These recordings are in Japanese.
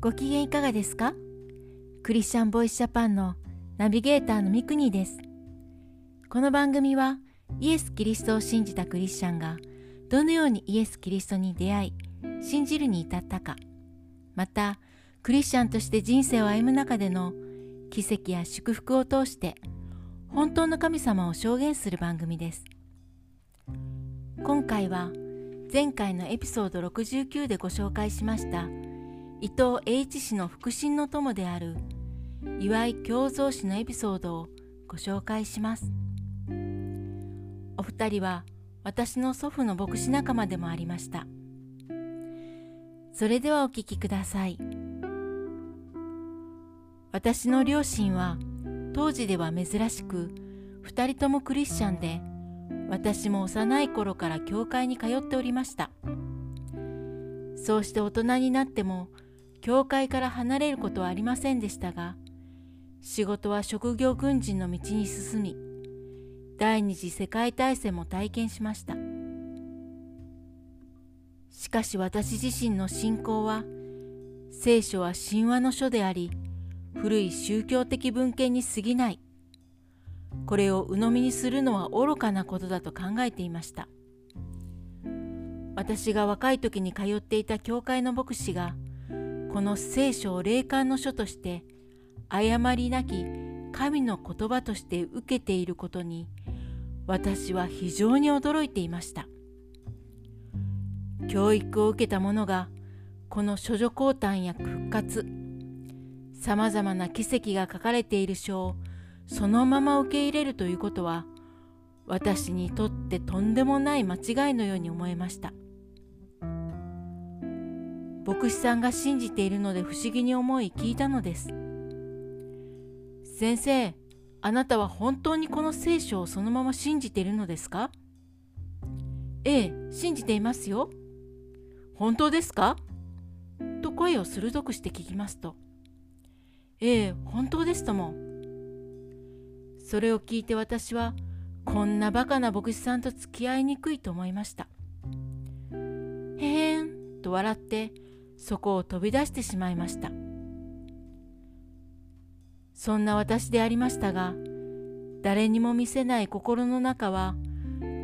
ご機嫌いかがですか？クリスチャンボイスジャパンのナビゲーターのミクニです。この番組はイエス・キリストを信じたクリスチャンがどのようにイエス・キリストに出会い信じるに至ったかまたクリスチャンとして人生を歩む中での奇跡や祝福を通して本当の神様を証言する番組です今回は前回のエピソード69でご紹介しました伊藤栄一氏の腹心の友である岩井京三氏のエピソードをご紹介します。お二人は私の祖父の牧師仲間でもありました。それではお聞きください。私の両親は当時では珍しく2人ともクリスチャンで私も幼い頃から教会に通っておりました。そうして大人になっても教会から離れることはありませんでしたが仕事は職業軍人の道に進み第二次世界大戦も体験しました。しかし私自身の信仰は聖書は神話の書であり古い宗教的文献に過ぎない。これを鵜呑みにするのは愚かなことだと考えていました。私が若い時に通っていた教会の牧師がこの聖書を霊感の書として誤りなき神の言葉として受けていることに私は非常に驚いていました。教育を受けた者がこの処女降誕や復活さまざまな奇跡が書かれている書をそのまま受け入れるということは私にとってとんでもない間違いのように思えました。牧師さんが信じているので不思議に思い聞いたのです。先生あなたは本当にこの聖書をそのまま信じているのですか？ええ信じていますよ。本当ですか？と声を鋭くして聞きますと。ええ本当ですとも。それを聞いて私はこんなバカな牧師さんと付き合いにくいと思いました。へへんと笑ってそこを飛び出してしまいました。そんな私でありましたが誰にも見せない心の中は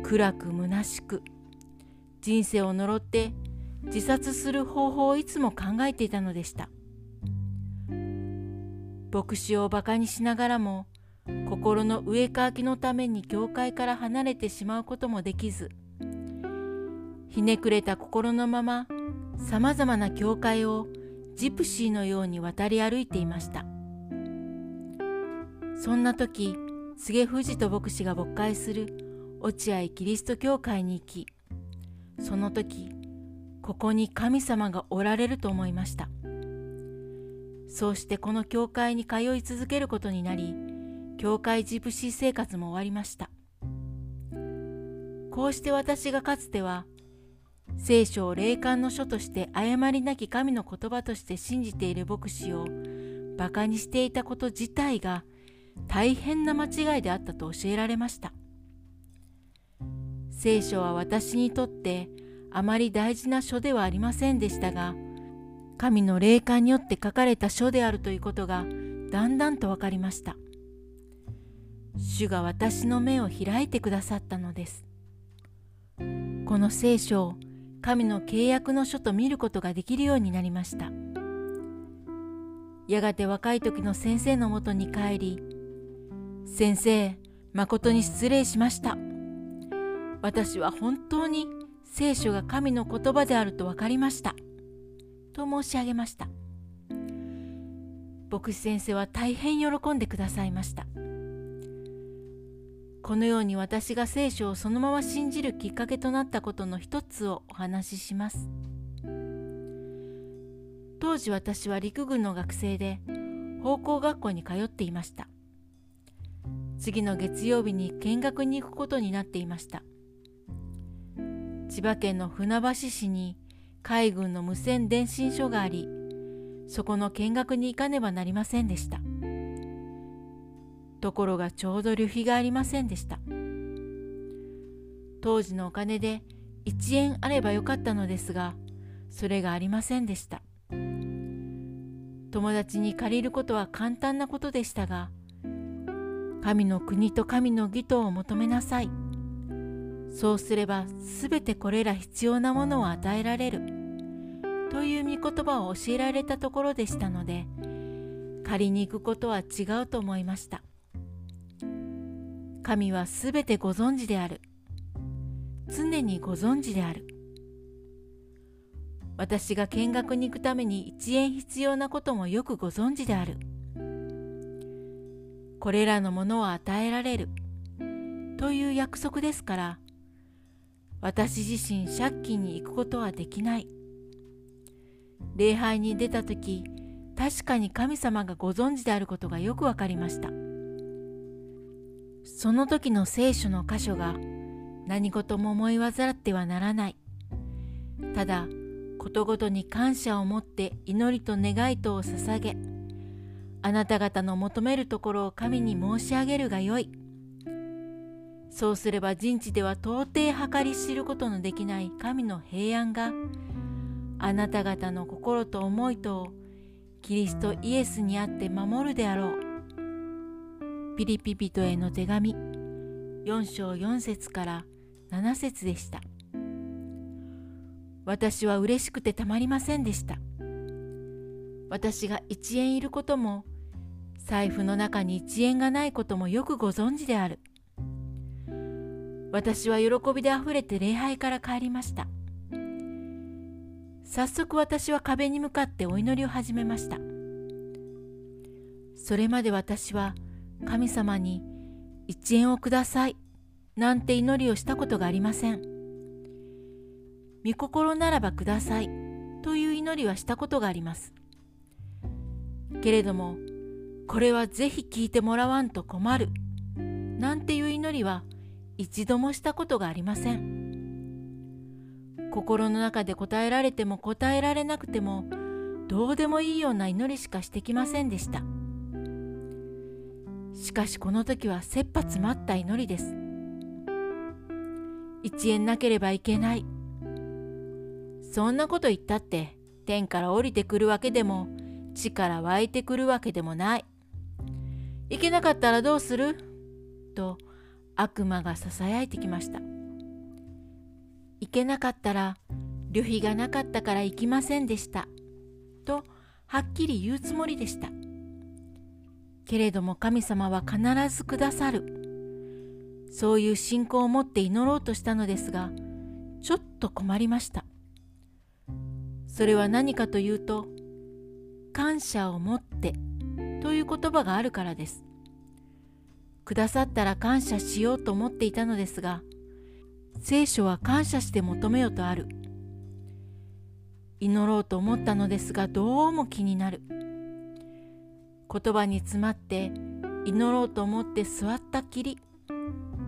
暗く虚しく人生を呪って自殺する方法をいつも考えていたのでした。牧師をバカにしながらも心の植え替きのために教会から離れてしまうこともできずひねくれた心のままさまざまな教会をジプシーのように渡り歩いていました。そんな時菅藤と牧師が牧会する落合キリスト教会に行きその時ここに神様がおられると思いました。そうしてこの教会に通い続けることになり教会ジプシー生活も終わりました。こうして私がかつては聖書を霊感の書として誤りなき神の言葉として信じている牧師を馬鹿にしていたこと自体が大変な間違いであったと教えられました聖書は私にとってあまり大事な書ではありませんでしたが神の霊感によって書かれた書であるということがだんだんと分かりました主が私の目を開いてくださったのです。この聖書を神の契約の書と見ることができるようになりました。やがて若い時の先生のもとに帰り、先生、誠に失礼しました。私は本当に聖書が神の言葉であると分かりました。と申し上げました。牧師先生は大変喜んでくださいました。このように私が聖書をそのまま信じるきっかけとなったことの一つをお話しします。当時私は陸軍の学生で奉公学校に通っていました。次の月曜日に見学に行くことになっていました。千葉県の船橋市に海軍の無線電信所があり、そこの見学に行かねばなりませんでした。ところがちょうど旅費がありませんでした。当時のお金で1円あればよかったのですがそれがありませんでした。友達に借りることは簡単なことでしたが神の国と神の義とを求めなさい。そうすればすべてこれら必要なものを与えられる。という御言葉を教えられたところでしたので借りに行くことは違うと思いました。神はすべてご存知である。常にご存知である。私が見学に行くために1円必要なこともよくご存知である。これらのものを与えられる。という約束ですから私自身借金に行くことはできない。礼拝に出た時確かに神様がご存知であることがよくわかりました。その時の聖書の箇所が何事も思い煩ってはならないただことごとに感謝を持って祈りと願いとを捧げあなた方の求めるところを神に申し上げるがよいそうすれば人知では到底計り知ることのできない神の平安があなた方の心と思いとをキリストイエスにあって守るであろう。ピリピ人への手紙4章4節から7節でした。私は嬉しくてたまりませんでした。私が1円いることも財布の中に1円がないこともよくご存知である。私は喜びであふれて礼拝から帰りました。早速私は壁に向かってお祈りを始めました。それまで私は神様に1円をくださいなんて祈りをしたことがありません。御心ならばくださいという祈りはしたことがあります。けれどもこれはぜひ聞いてもらわんと困るなんていう祈りは一度もしたことがありません。心の中で答えられても答えられなくてもどうでもいいような祈りしかしてきませんでしたしかしこの時は切羽詰まった祈りです。一円なければいけない。そんなこと言ったって天から降りてくるわけでも地から湧いてくるわけでもない。いけなかったらどうする？と悪魔がささやいてきました。行けなかったら旅費がなかったから行きませんでした。とはっきり言うつもりでした。けれども神様は必ずくださるそういう信仰を持って祈ろうとしたのですがちょっと困りましたそれは何かというと感謝を持ってという言葉があるからですくださったら感謝しようと思っていたのですが聖書は感謝して求めよとある。祈ろうと思ったのですがどうも気になる。言葉に詰まって祈ろうと思って座ったきり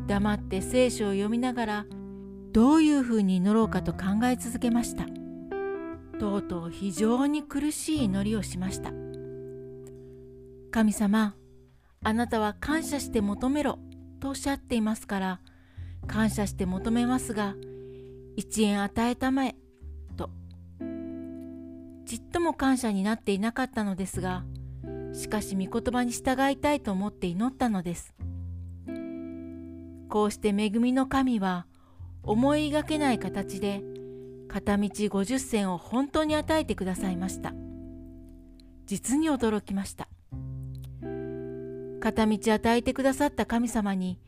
黙って聖書を読みながらどういうふうに祈ろうかと考え続けました。とうとう非常に苦しい祈りをしました。神様、あなたは感謝して求めろとおっしゃっていますから感謝して求めますが1円与えたまえとちっとも感謝になっていなかったのですがしかし御言葉に従いたいと思って祈ったのです。こうして恵みの神は思いがけない形で片道50銭を本当に与えてくださいました。実に驚きました。片道与えてくださった神様に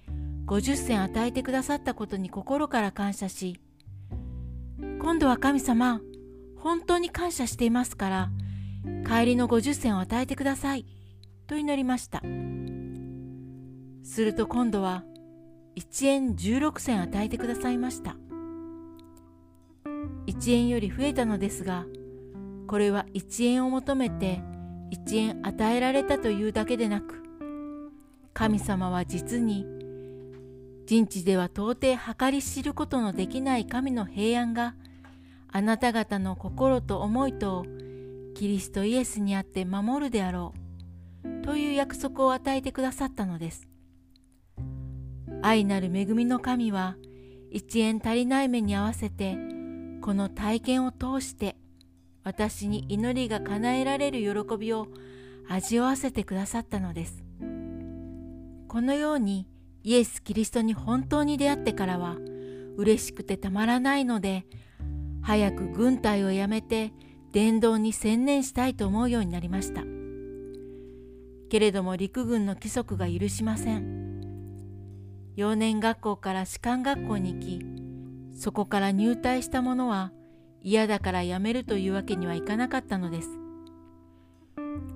50銭与えてくださったことに心から感謝し今度は神様本当に感謝していますから帰りの50銭を与えてください。と祈りました。すると今度は1円16銭与えてくださいました。1円より増えたのですがこれは1円を求めて1円与えられたというだけでなく神様は実に人知では到底計り知ることのできない神の平安があなた方の心と思いとキリストイエスにあって守るであろうという約束を与えてくださったのです。愛なる恵みの神は一円足りない目に合わせてこの体験を通して私に祈りが叶えられる喜びを味わわせてくださったのですこのようにイエス・キリストに本当に出会ってからは嬉しくてたまらないので早く軍隊を辞めて伝道に専念したいと思うようになりました。けれども陸軍の規則が許しません。幼年学校から士官学校に行きそこから入隊した者は嫌だから辞めるというわけにはいかなかったのです。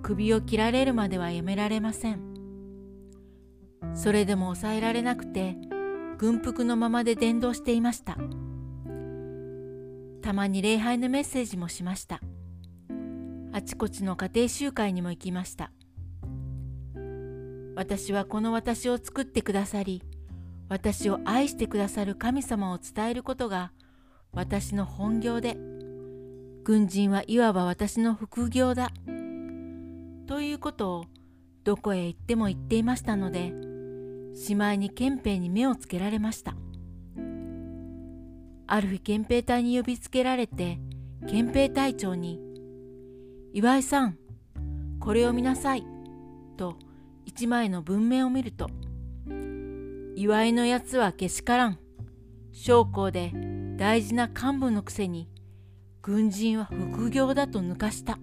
首を切られるまではやめられません。それでも抑えられなくて軍服のままで伝道していました。たまに礼拝のメッセージもしました。あちこちの家庭集会にも行きました。私はこの私を作ってくださり私を愛してくださる神様を伝えることが私の本業で軍人はいわば私の副業だということをどこへ行っても言っていましたのでしまいに憲兵に目をつけられました。ある日憲兵隊に呼びつけられて憲兵隊長に「岩井さんこれを見なさい」と一枚の文面を見ると「岩井のやつはけしからん」将校で大事な幹部のくせに軍人は副業だと抜かした。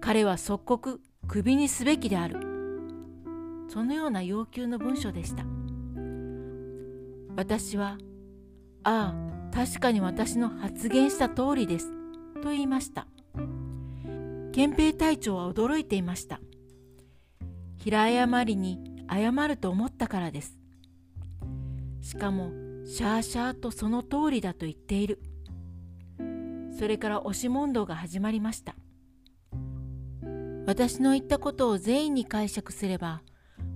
彼は即刻クビにすべきである。そのような要求の文書でした。私は「ああ確かに私の発言した通りです」と言いました。憲兵隊長は驚いていました。平誤りに謝ると思ったからです。しかもシャーシャーとその通りだと言っている。それから押し問答が始まりました。私の言ったことを全員に解釈すれば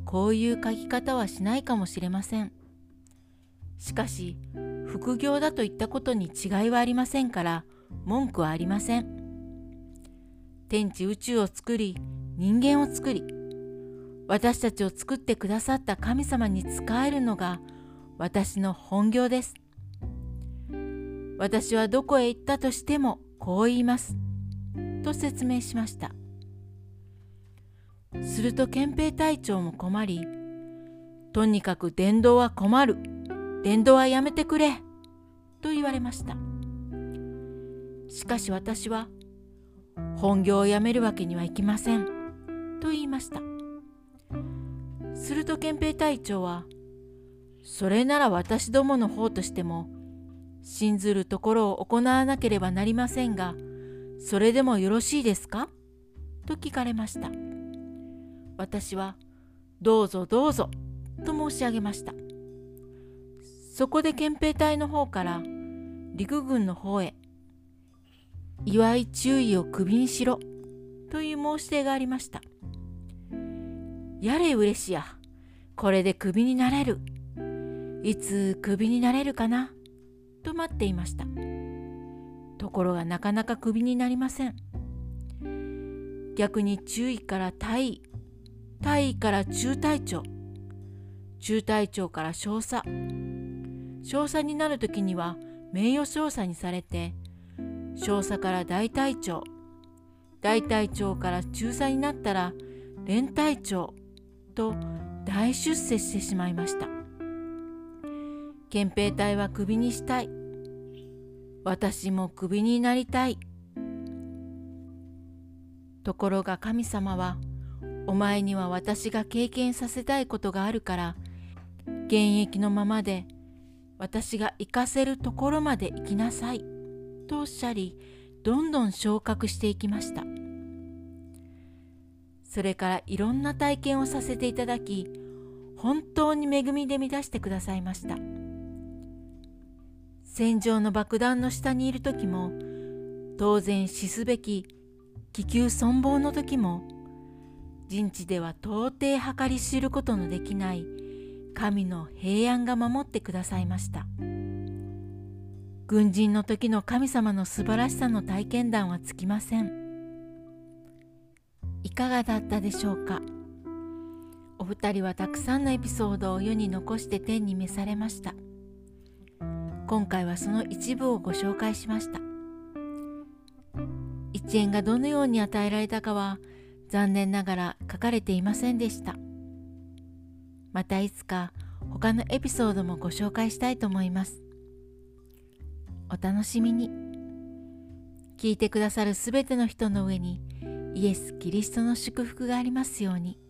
こういう書き方はしないかもしれません。しかし副業だと言ったことに違いはありませんから文句はありません。天地宇宙を作り人間を作り私たちを作ってくださった神様に仕えるのが私の本業です。私はどこへ行ったとしてもこう言います。と説明しました。すると憲兵隊長も困り、とにかく伝道は困る。伝道はやめてくれ。と言われました。しかし私は、本業をやめるわけにはいきません。と言いました。すると憲兵隊長は、それなら私どもの方としても、信ずるところを行わなければなりませんが、それでもよろしいですか？と聞かれました。私は「どうぞどうぞ」と申し上げましたそこで憲兵隊の方から陸軍の方へ「祝い注意を首にしろ」という申し出がありました。やれ嬉しやこれでクビになれる。いつクビになれるかなと待っていました。ところがなかなかクビになりません。逆に注意から大尉大尉から中隊長中隊長から少佐少佐になる時には名誉少佐にされて少佐から大隊長大隊長から中佐になったら連隊長と大出世してしまいました。憲兵隊はクビにしたい。私もクビになりたい。ところが神様は「お前には私が経験させたいことがあるから現役のままで私が行かせるところまで行きなさい。とおっしゃりどんどん昇格していきました。それからいろんな体験をさせていただき本当に恵みで満たしてくださいました。戦場の爆弾の下にいる時も当然死すべき気球存亡の時も人知では到底計り知ることのできない神の平安が守ってくださいました。軍人の時の神様の素晴らしさの体験談はつきません。いかがだったでしょうか？お二人はたくさんのエピソードを世に残して天に召されました。今回はその一部をご紹介しました。1円がどのように与えられたかは残念ながら書かれていませんでした。またいつか他のエピソードもご紹介したいと思いますお楽しみに聞いてくださるすべての人の上にイエス・キリストの祝福がありますように。